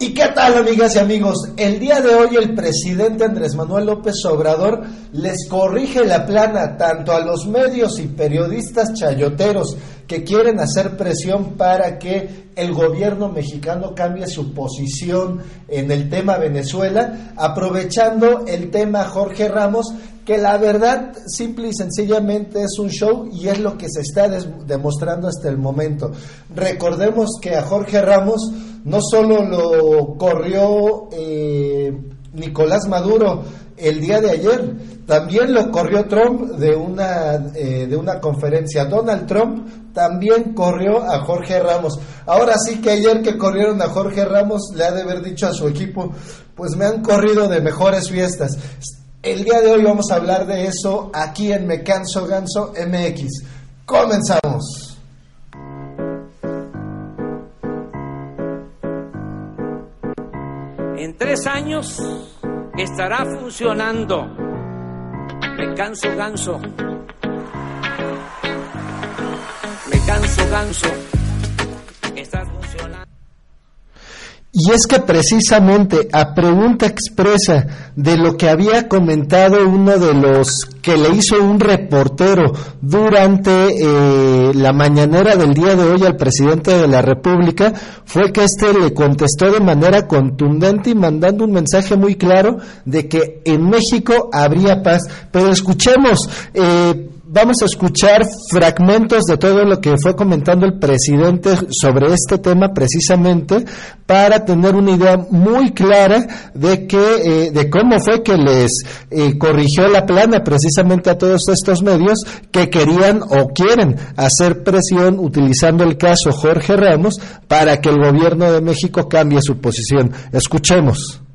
¿Y qué tal amigas y amigos? El día de hoy el presidente Andrés Manuel López Obrador les corrige la plana tanto a los medios y periodistas chayoteros que quieren hacer presión para que el gobierno mexicano cambie su posición en el tema Venezuela, aprovechando el tema Jorge Ramos, que la verdad simple y sencillamente es un show y es lo que se está demostrando hasta el momento. Recordemos que a Jorge Ramos no solo lo corrió eh, Nicolás Maduro el día de ayer, también lo corrió Trump de una, eh, de una conferencia. Donald Trump también corrió a Jorge Ramos. Ahora sí que ayer que corrieron a Jorge Ramos le ha de haber dicho a su equipo, pues me han corrido de mejores fiestas. El día de hoy vamos a hablar de eso aquí en Me Canso Ganso MX. Comenzamos. En tres años estará funcionando. Me canso ganso. Me canso ganso. Está funcionando. Y es que precisamente a pregunta expresa de lo que había comentado uno de los que le hizo un reportero durante eh, la mañanera del día de hoy al presidente de la República, fue que éste le contestó de manera contundente y mandando un mensaje muy claro de que en México habría paz. Pero escuchemos. Eh, vamos a escuchar fragmentos de todo lo que fue comentando el presidente sobre este tema precisamente para tener una idea muy clara de que eh, de cómo fue que les eh, corrigió la plana precisamente a todos estos medios que querían o quieren hacer presión utilizando el caso Jorge Ramos para que el gobierno de México cambie su posición. Escuchemos.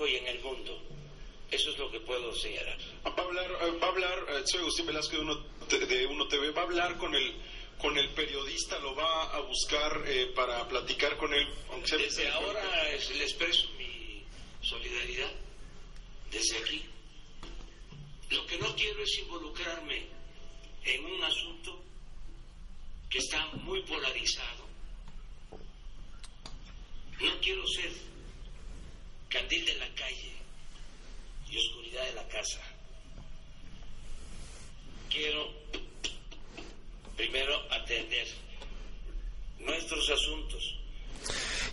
México y en el mundo. Eso es lo que puedo señalar. Va a hablar, eh, va a hablar eh, soy Agustín Velasco de Uno, de Uno TV, va a hablar con el, con el periodista, lo va a buscar eh, para platicar con él. Desde ahora le expreso mi solidaridad, desde aquí. Lo que no quiero es involucrarme en un asunto que está muy polarizado no quiero ser candil de la calle y oscuridad de la casa. Quiero primero atender nuestros asuntos.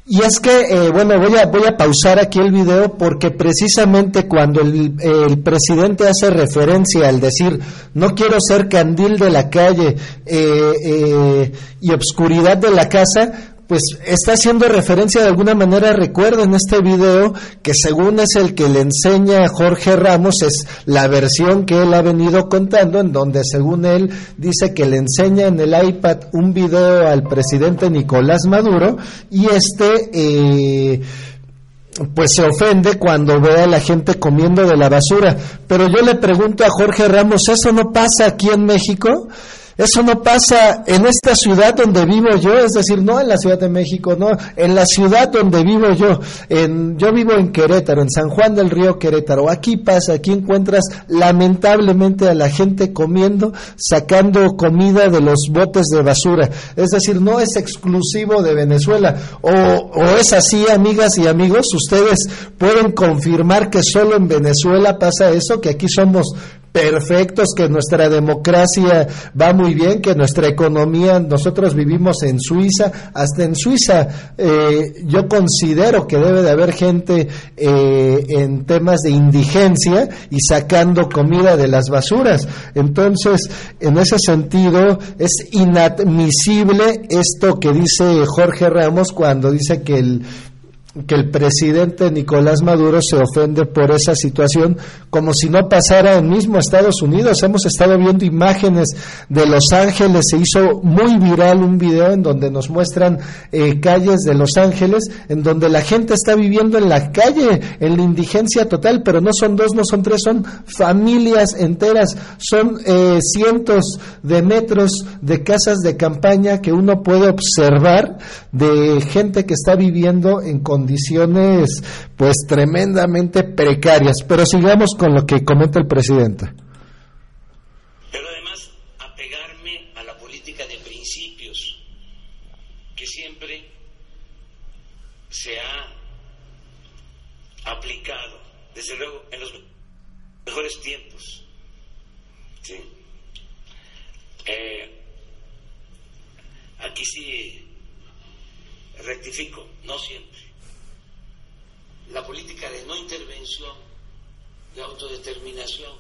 Y es que, eh, bueno, voy a, voy a pausar aquí el video porque precisamente cuando el, presidente hace referencia al decir, no quiero ser candil de la calle eh, eh, y obscuridad de la casa, pues está haciendo referencia de alguna manera, recuerden este video que según es el que le enseña a Jorge Ramos, es la versión que él ha venido contando, en donde según él dice que le enseña en el iPad un video al presidente Nicolás Maduro y este... Eh, pues se ofende cuando ve a la gente comiendo de la basura. Pero yo le pregunto a Jorge Ramos, ¿eso no pasa aquí en México? Eso no pasa en esta ciudad donde vivo yo, es decir, no en la Ciudad de México, no, en la ciudad donde vivo yo. En, yo vivo en Querétaro, en San Juan del Río Querétaro. Aquí pasa, aquí encuentras lamentablemente a la gente comiendo, sacando comida de los botes de basura. Es decir, no es exclusivo de Venezuela. O, o es así, amigas y amigos, ustedes pueden confirmar que solo en Venezuela pasa eso, que aquí somos perfectos, que nuestra democracia va muy bien, que nuestra economía, nosotros vivimos en Suiza, hasta en Suiza eh, yo considero que debe de haber gente eh, en temas de indigencia y sacando comida de las basuras. Entonces, en ese sentido, es inadmisible esto que dice Jorge Ramos cuando dice que el que el presidente Nicolás Maduro se ofende por esa situación como si no pasara en mismo Estados Unidos. Hemos estado viendo imágenes de Los Ángeles, se hizo muy viral un video en donde nos muestran eh, calles de Los Ángeles, en donde la gente está viviendo en la calle, en la indigencia total, pero no son dos, no son tres, son familias enteras, son eh, cientos de metros de casas de campaña que uno puede observar de gente que está viviendo en condiciones condiciones pues tremendamente precarias. Pero sigamos con lo que comenta el presidente. Pero además apegarme a la política de principios que siempre se ha aplicado, desde luego, en los mejores tiempos. Eh, aquí sí rectifico, no siempre la política de no intervención, de autodeterminación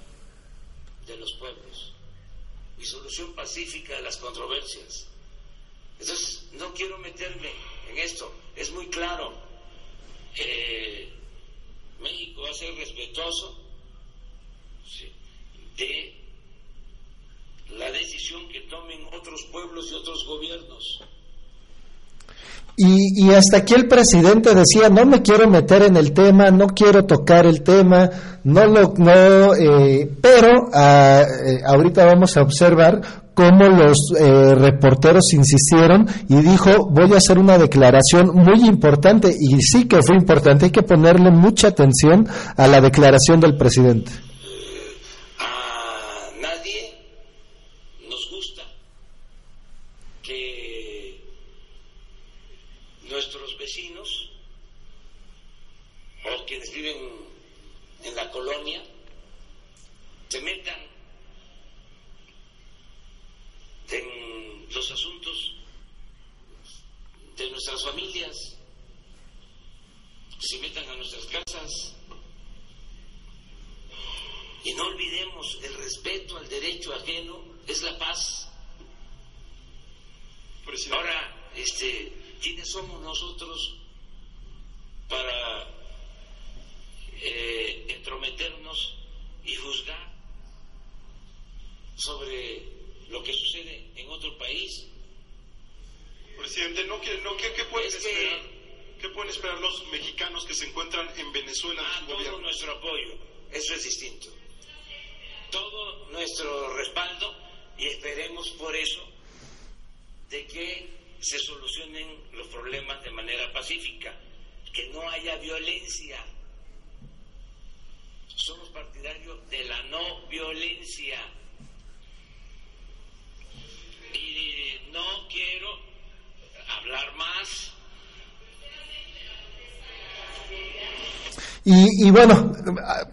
de los pueblos y solución pacífica de las controversias. Entonces, no quiero meterme en esto, es muy claro. Eh, México va a ser respetuoso de la decisión que tomen otros pueblos y otros gobiernos. Y, hasta aquí el presidente decía, no me quiero meter en el tema, no quiero tocar el tema, no lo, no, eh, pero ah, eh, ahorita vamos a observar cómo los eh, reporteros insistieron y dijo, voy a hacer una declaración muy importante, y sí que fue importante, hay que ponerle mucha atención a la declaración del presidente. Se metan en los asuntos de nuestras familias, se metan a nuestras casas. Y no olvidemos, el respeto al derecho ajeno es la paz. Ahora, este, ¿quiénes somos nosotros para eh, entrometernos y juzgar sobre lo que sucede en otro país. Presidente, ¿no, que, no, ¿qué, pueden esperar? ¿Qué pueden esperar los mexicanos que se encuentran en Venezuela? Ah, todo nuestro apoyo, eso es distinto. Todo nuestro respaldo y esperemos por eso de que se solucionen los problemas de manera pacífica, que no haya violencia. Somos partidarios de la no violencia. Y no quiero hablar más Y, bueno,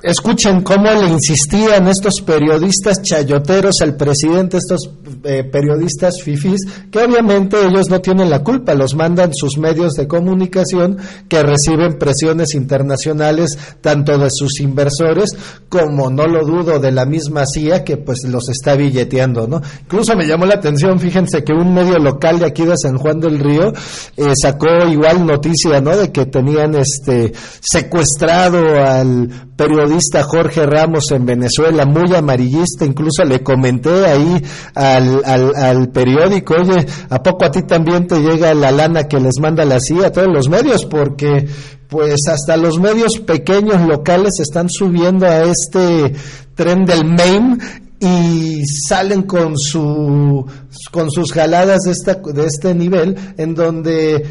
escuchen cómo le insistían estos periodistas chayoteros al presidente, estos eh, periodistas fifís, que obviamente ellos no tienen la culpa, los mandan sus medios de comunicación que reciben presiones internacionales tanto de sus inversores como, no lo dudo, de la misma CIA que pues los está billeteando, ¿no? Incluso me llamó la atención, fíjense que un medio local de aquí de San Juan del Río eh, sacó igual noticia, ¿no? De que tenían este secuestrado al periodista Jorge Ramos en Venezuela, muy amarillista, incluso le comenté ahí al, al, periódico, oye, ¿a poco a ti también te llega la lana que les manda la CIA a todos los medios? Porque pues hasta los medios pequeños locales están subiendo a este tren del MAME y salen con su con sus jaladas de, esta, de este nivel, en donde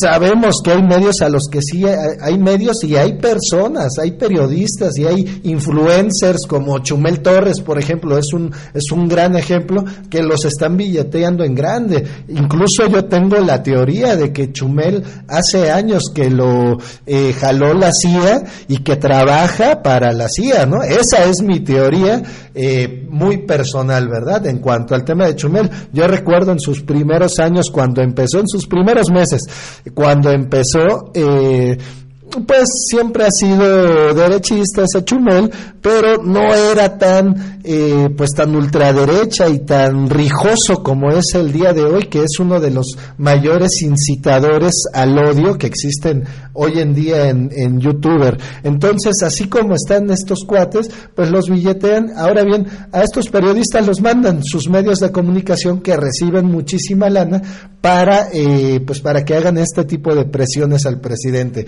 sabemos que hay medios a los que sí hay, medios y hay personas, hay periodistas y hay influencers como Chumel Torres, por ejemplo, es un, es un gran ejemplo que los están billeteando en grande. Incluso yo tengo la teoría de que Chumel hace años que lo eh, jaló la CIA y que trabaja para la CIA, ¿no? Esa es mi teoría eh, muy personal, ¿verdad? En cuanto al tema de Chumel, yo recuerdo en sus primeros años, cuando empezó, en sus primeros meses, cuando empezó, eh, pues siempre ha sido derechista ese Chumel, pero no era tan, eh, pues tan ultraderecha y tan rijoso como es el día de hoy, que es uno de los mayores incitadores al odio que existen hoy en día en, en YouTuber. Entonces, así como están estos cuates, pues los billetean. Ahora bien, a estos periodistas los mandan sus medios de comunicación que reciben muchísima lana para, eh, pues para que hagan este tipo de presiones al presidente.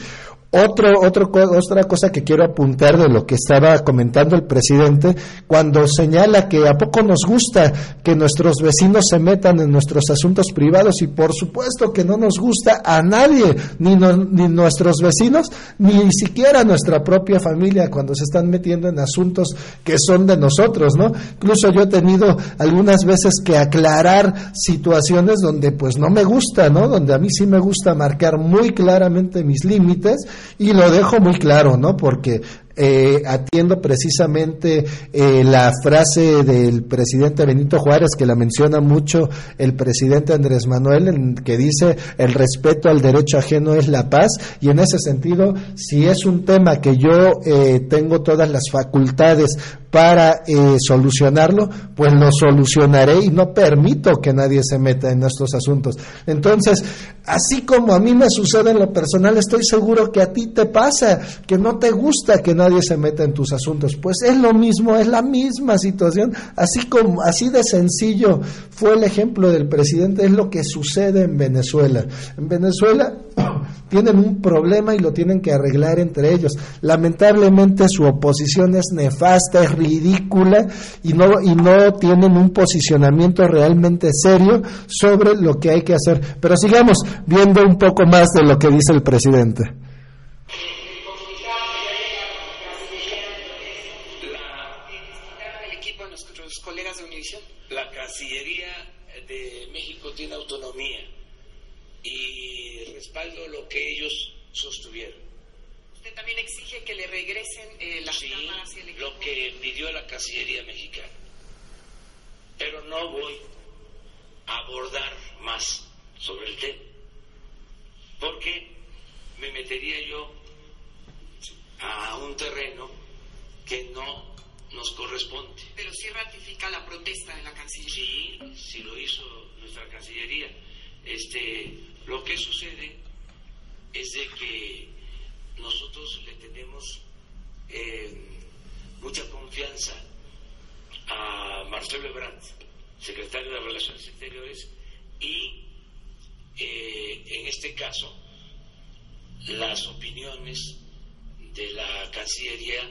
Otro, otro, otra cosa que quiero apuntar de lo que estaba comentando el presidente, cuando señala que a poco nos gusta que nuestros vecinos se metan en nuestros asuntos privados y por supuesto que no nos gusta a nadie, ni, ni nuestros vecinos, ni siquiera nuestra propia familia cuando se están metiendo en asuntos que son de nosotros, ¿no? Incluso yo he tenido algunas veces que aclarar situaciones donde pues no me gusta, ¿no? Donde a mí sí me gusta marcar muy claramente mis límites y lo dejo muy claro, ¿no? Porque eh, atiendo precisamente eh, la frase del presidente Benito Juárez, que la menciona mucho el presidente Andrés Manuel, que dice el respeto al derecho ajeno es la paz, y en ese sentido, si es un tema que yo eh, tengo todas las facultades para eh, solucionarlo, pues lo solucionaré y no permito que nadie se meta en estos asuntos. Entonces, así como a mí me sucede en lo personal, estoy seguro que a ti te pasa, que no te gusta que nadie se meta en tus asuntos. Pues es lo mismo, es la misma situación, así como así de sencillo fue el ejemplo del presidente, es lo que sucede en Venezuela. En Venezuela tienen un problema y lo tienen que arreglar entre ellos. Lamentablemente su oposición es nefasta, es ridícula y no, y no tienen un posicionamiento realmente serio sobre lo que hay que hacer. Pero sigamos viendo un poco más de lo que dice el presidente. La Cancillería de México tiene autonomía y respaldo lo que ellos sostuvieron. ¿Usted también exige que le regresen eh, las sí, lo que pidió la Cancillería mexicana. Pero no voy a abordar más sobre el tema, porque me metería yo a un terreno que no nos corresponde. Pero sí ratifica la protesta de la Cancillería. Sí, sí lo hizo nuestra Cancillería. Este, lo que sucede es de que nosotros le tenemos eh, mucha confianza a Marcelo Ebrard, secretario de Relaciones Exteriores, y eh, en este caso las opiniones de la Cancillería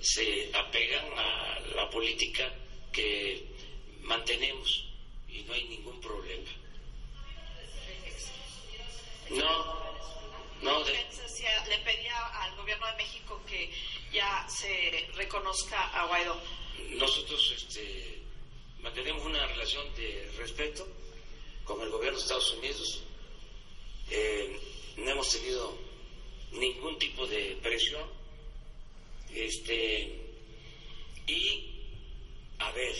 se apegan a la política que mantenemos y no hay ningún problema. No, no. De... Le pedía al gobierno de México que ya se reconozca a Guaidó. Nosotros este, mantenemos una relación de respeto con el gobierno de Estados Unidos. Eh, no hemos tenido ningún tipo de presión. Este, y, a ver,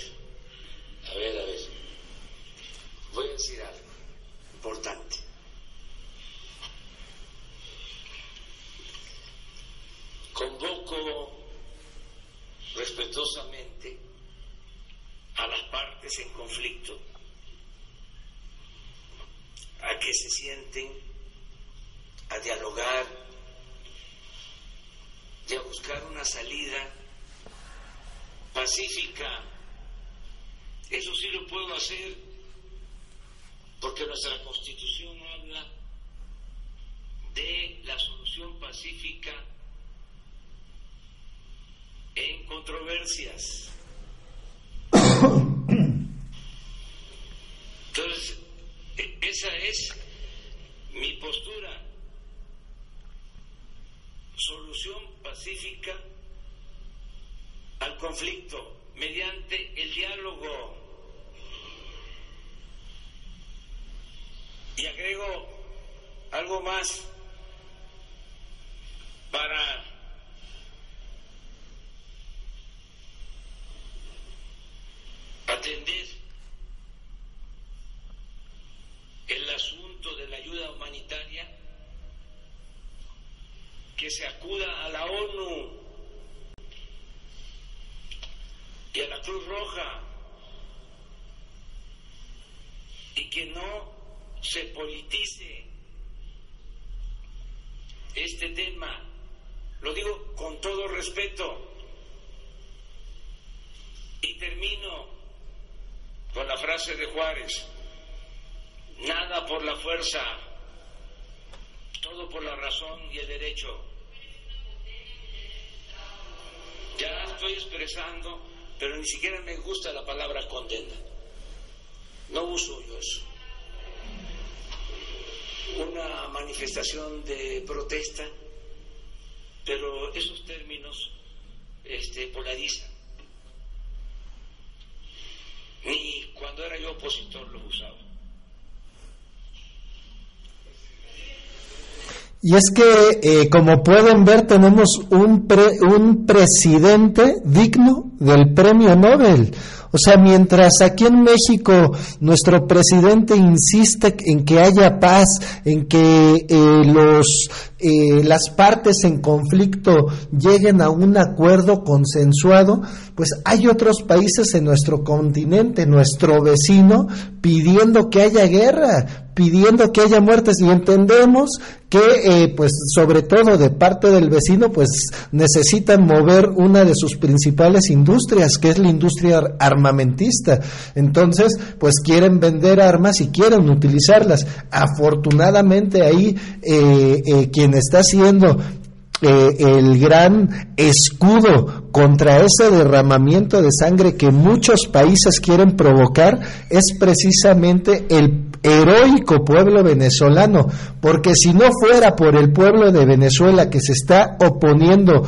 a ver, a ver, voy a decir algo importante. Convoco respetuosamente a las partes en conflicto a que se sienten a dialogar y a buscar una salida pacífica. Eso sí lo puedo hacer porque nuestra constitución habla de la solución pacífica en controversias. Entonces, e-, esa es mi postura pacífica al conflicto mediante el diálogo. Y agrego algo más para atender el asunto de la ayuda humanitaria, que se acuda a la ONU y a la Cruz Roja y que no se politice este tema. Lo digo con todo respeto. Y termino con la frase de Juárez, nada por la fuerza, todo por la razón y el derecho. Ya estoy expresando, pero ni siquiera me gusta la palabra condena. No uso yo eso. Una manifestación de protesta, pero esos términos este, polarizan ni cuando era yo opositor los usaba. Y es que, eh, como pueden ver, tenemos un, pre, un presidente digno del premio Nobel. O sea, mientras aquí en México nuestro presidente insiste en que haya paz, en que eh, los, eh, las partes en conflicto lleguen a un acuerdo consensuado, pues hay otros países en nuestro continente, nuestro vecino, pidiendo que haya guerra, pidiendo que haya muertes y entendemos que eh, pues sobre todo de parte del vecino pues necesitan mover una de sus principales industrias que es la industria armamentista. Entonces pues quieren vender armas y quieren utilizarlas. Afortunadamente ahí eh, eh, quien está haciendo el gran escudo contra ese derramamiento de sangre que muchos países quieren provocar es precisamente el heroico pueblo venezolano, porque si no fuera por el pueblo de Venezuela que se está oponiendo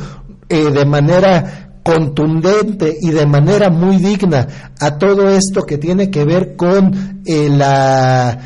eh, de manera contundente y de manera muy digna a todo esto que tiene que ver con eh, la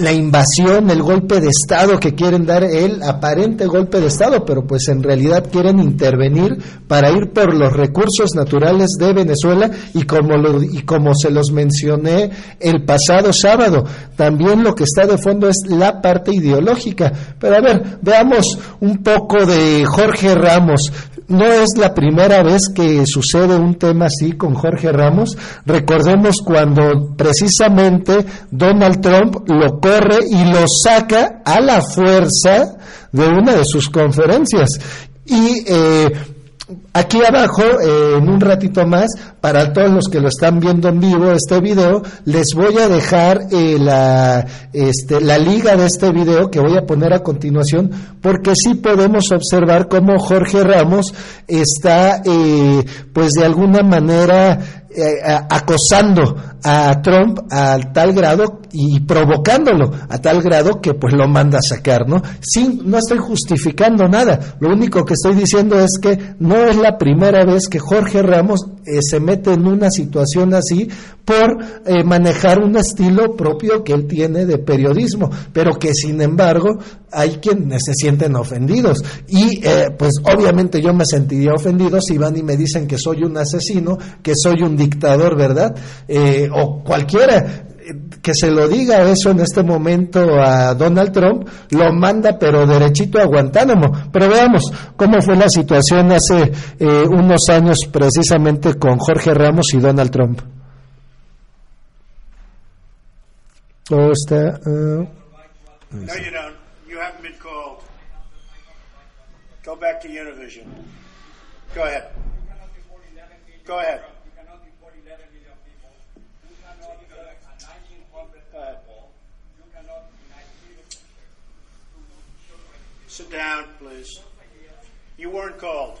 la invasión, el golpe de Estado que quieren dar, el aparente golpe de Estado, pero pues en realidad quieren intervenir para ir por los recursos naturales de Venezuela y como, lo, y como se los mencioné el pasado sábado, también lo que está de fondo es la parte ideológica. Pero a ver, veamos un poco de Jorge Ramos no es la primera vez que sucede un tema así con Jorge Ramos. Recordemos cuando precisamente Donald Trump lo corre y lo saca a la fuerza de una de sus conferencias. Y eh, Aquí abajo, eh, en un ratito más, para todos los que lo están viendo en vivo este video, les voy a dejar eh, la, este, la liga de este video que voy a poner a continuación, porque sí podemos observar cómo Jorge Ramos está, eh, pues de alguna manera, acosando a Trump a tal grado y provocándolo a tal grado que pues lo manda a sacar, ¿no? Sin, no estoy justificando nada, lo único que estoy diciendo es que no es la primera vez que Jorge Ramos eh, se mete en una situación así por eh, manejar un estilo propio que él tiene de periodismo, pero que sin embargo hay quienes se sienten ofendidos y eh, pues obviamente yo me sentiría ofendido si van y me dicen que soy un asesino, que soy un dictador, ¿verdad? o cualquiera que se lo diga eso en este momento a Donald Trump, lo manda pero derechito a Guantánamo. Pero veamos cómo fue la situación hace eh, unos años precisamente con Jorge Ramos y Donald Trump. Todo está... Uh, no, you haven't been called. Go back to. Go ahead. Go ahead. Sit down, please. You weren't called.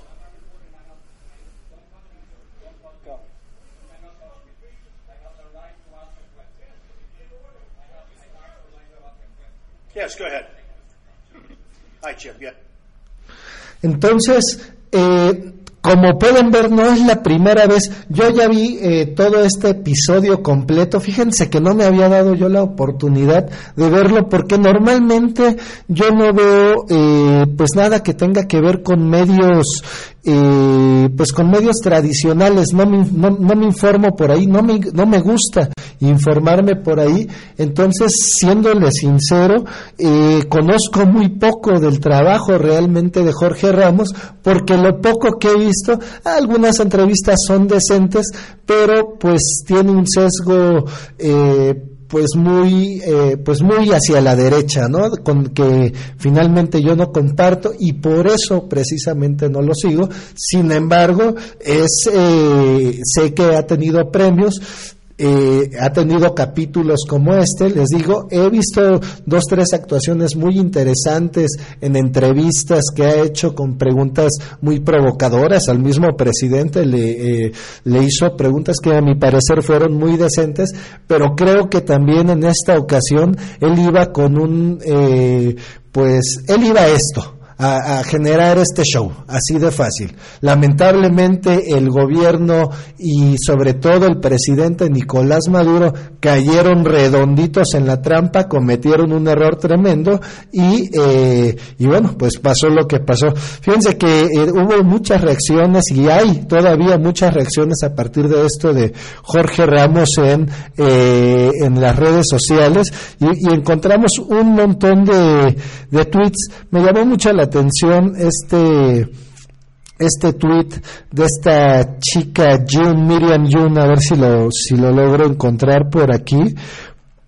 Yes, go ahead. Hi, Jim. Yeah. Entonces, eh, como pueden ver, no es la primera vez. Yo ya vi eh, todo este episodio completo. Fíjense que no me había dado yo la oportunidad de verlo porque normalmente yo no veo eh, pues nada que tenga que ver con medios eh, pues con medios tradicionales, no me, no, me, informo por ahí, no me, no me gusta informarme por ahí, entonces siéndole sincero, eh, conozco muy poco del trabajo realmente de Jorge Ramos, porque lo poco que he algunas entrevistas son decentes, pero pues tiene un sesgo eh, pues muy eh, pues muy hacia la derecha no con que finalmente yo no comparto y por eso precisamente no lo sigo. Sin embargo es eh, sé que ha tenido premios eh, ha tenido capítulos como este, les digo, he visto dos, tres actuaciones muy interesantes en entrevistas que ha hecho con preguntas muy provocadoras. Al mismo presidente, le, eh, le hizo preguntas que a mi parecer fueron muy decentes, pero creo que también en esta ocasión él iba con un, eh, pues él iba a esto, a, generar este show, así de fácil. Lamentablemente el gobierno y sobre todo el presidente Nicolás Maduro cayeron redonditos en la trampa, cometieron un error tremendo y, eh, y bueno, pues pasó lo que pasó. Fíjense que eh, hubo muchas reacciones y hay todavía muchas reacciones a partir de esto de Jorge Ramos en, eh, en las redes sociales y, encontramos un montón de, de tweets. Me llamó mucho la atención este este tweet de esta chica June, Miriam June, a ver si lo, si lo logro encontrar por aquí,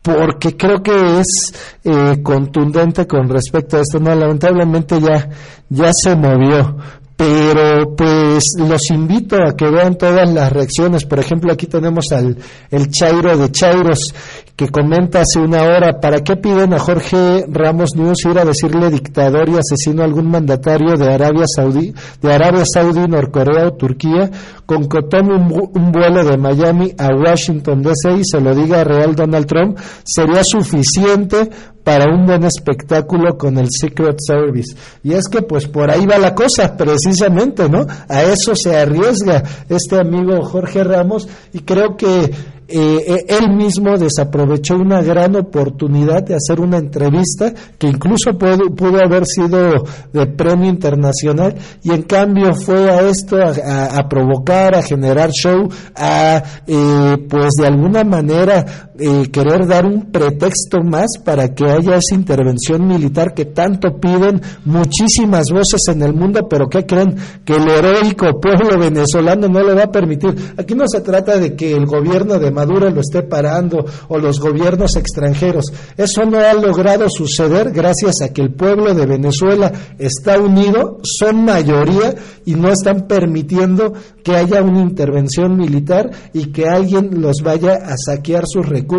porque creo que es eh, contundente con respecto a esto. No, lamentablemente ya, ya se movió, pero pues los invito a que vean todas las reacciones. Por ejemplo, aquí tenemos al el Chairo de Chairos que comenta hace una hora, ¿para qué piden a Jorge Ramos News ir a decirle dictador y asesino a algún mandatario de Arabia Saudí, de Arabia Saudí, Norcorea o Turquía, con que tome un, vuelo de Miami a Washington DC y se lo diga a Real Donald Trump? Sería suficiente para un buen espectáculo con el Secret Service. Y es que pues por ahí va la cosa, precisamente, ¿no? A eso se arriesga este amigo Jorge Ramos y creo que eh, eh, él mismo desaprovechó una gran oportunidad de hacer una entrevista que incluso pudo, pudo haber sido de premio internacional y en cambio fue a esto a, provocar, a generar show, a eh, pues de alguna manera querer dar un pretexto más para que haya esa intervención militar que tanto piden muchísimas voces en el mundo, pero que creen que el heroico pueblo venezolano no le va a permitir. Aquí no se trata de que el gobierno de Maduro lo esté parando o los gobiernos extranjeros. Eso no ha logrado suceder gracias a que el pueblo de Venezuela está unido, son mayoría y no están permitiendo que haya una intervención militar y que alguien los vaya a saquear sus recursos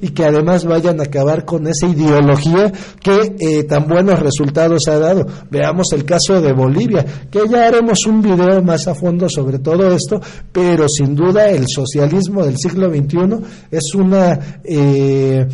y que además vayan a acabar con esa ideología que eh, tan buenos resultados ha dado. Veamos el caso de Bolivia, que ya haremos un video más a fondo sobre todo esto, pero sin duda el socialismo del siglo XXI es una... Eh,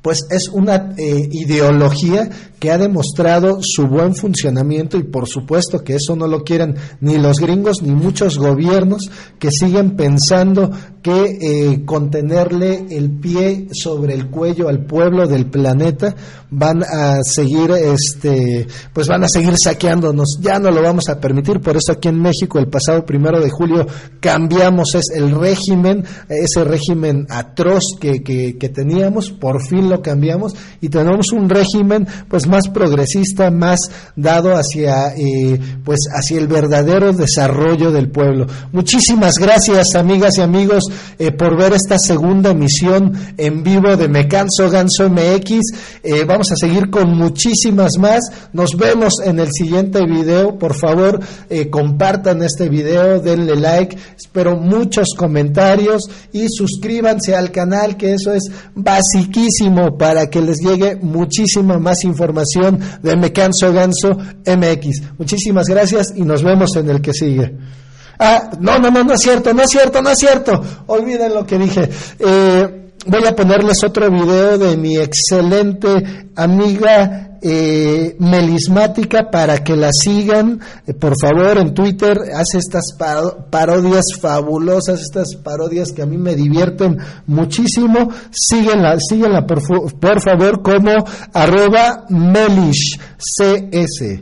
pues es una eh, ideología que ha demostrado su buen funcionamiento y por supuesto que eso no lo quieren ni los gringos ni muchos gobiernos que siguen pensando que eh, con tenerle el pie sobre el cuello al pueblo del planeta van a seguir este pues van a seguir saqueándonos. Ya no lo vamos a permitir. Por eso aquí en México el pasado primero de julio cambiamos es el régimen ese régimen atroz que, que, que teníamos. Por fin lo cambiamos y tenemos un régimen pues más progresista, más dado hacia, eh, pues hacia el verdadero desarrollo del pueblo. Muchísimas gracias, amigas y amigos, eh, por ver esta segunda emisión en vivo de Me Canso Ganso MX. Eh, vamos a seguir con muchísimas más. Nos vemos en el siguiente video. Por favor, compartan este video, denle like. Espero muchos comentarios y suscríbanse al canal, que eso es basiquísimo para que les llegue muchísima más información de Me Canso Ganso MX. Muchísimas gracias y nos vemos en el que sigue. Ah, no, no, no, no es cierto, no es cierto, no es cierto. Olviden lo que dije. Eh, voy a ponerles otro video de mi excelente amiga eh, melismática para que la sigan. Eh, por favor, en Twitter hace estas parodias fabulosas, estas parodias que a mí me divierten muchísimo. Síguenla, síguenla por, favor como arroba melish cs.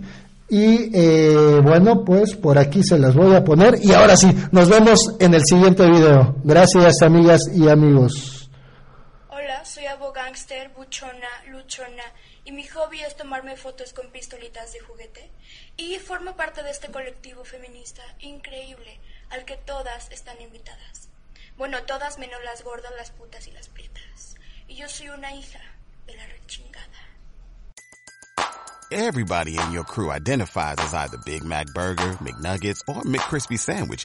Y eh, bueno, pues por aquí se las voy a poner. Y ahora sí, nos vemos en el siguiente video. Gracias amigas y amigos. Soy abogánster, buchona, luchona. Y mi hobby es tomarme fotos con pistolitas de juguete. Y formo parte de este colectivo feminista increíble al que todas están invitadas. Bueno, todas menos las gordas, las putas y las prietas. Y yo soy una hija de la rechingada. Everybody in your crew identifies as either Big Mac Burger, McNuggets, or McCrispy Sandwich.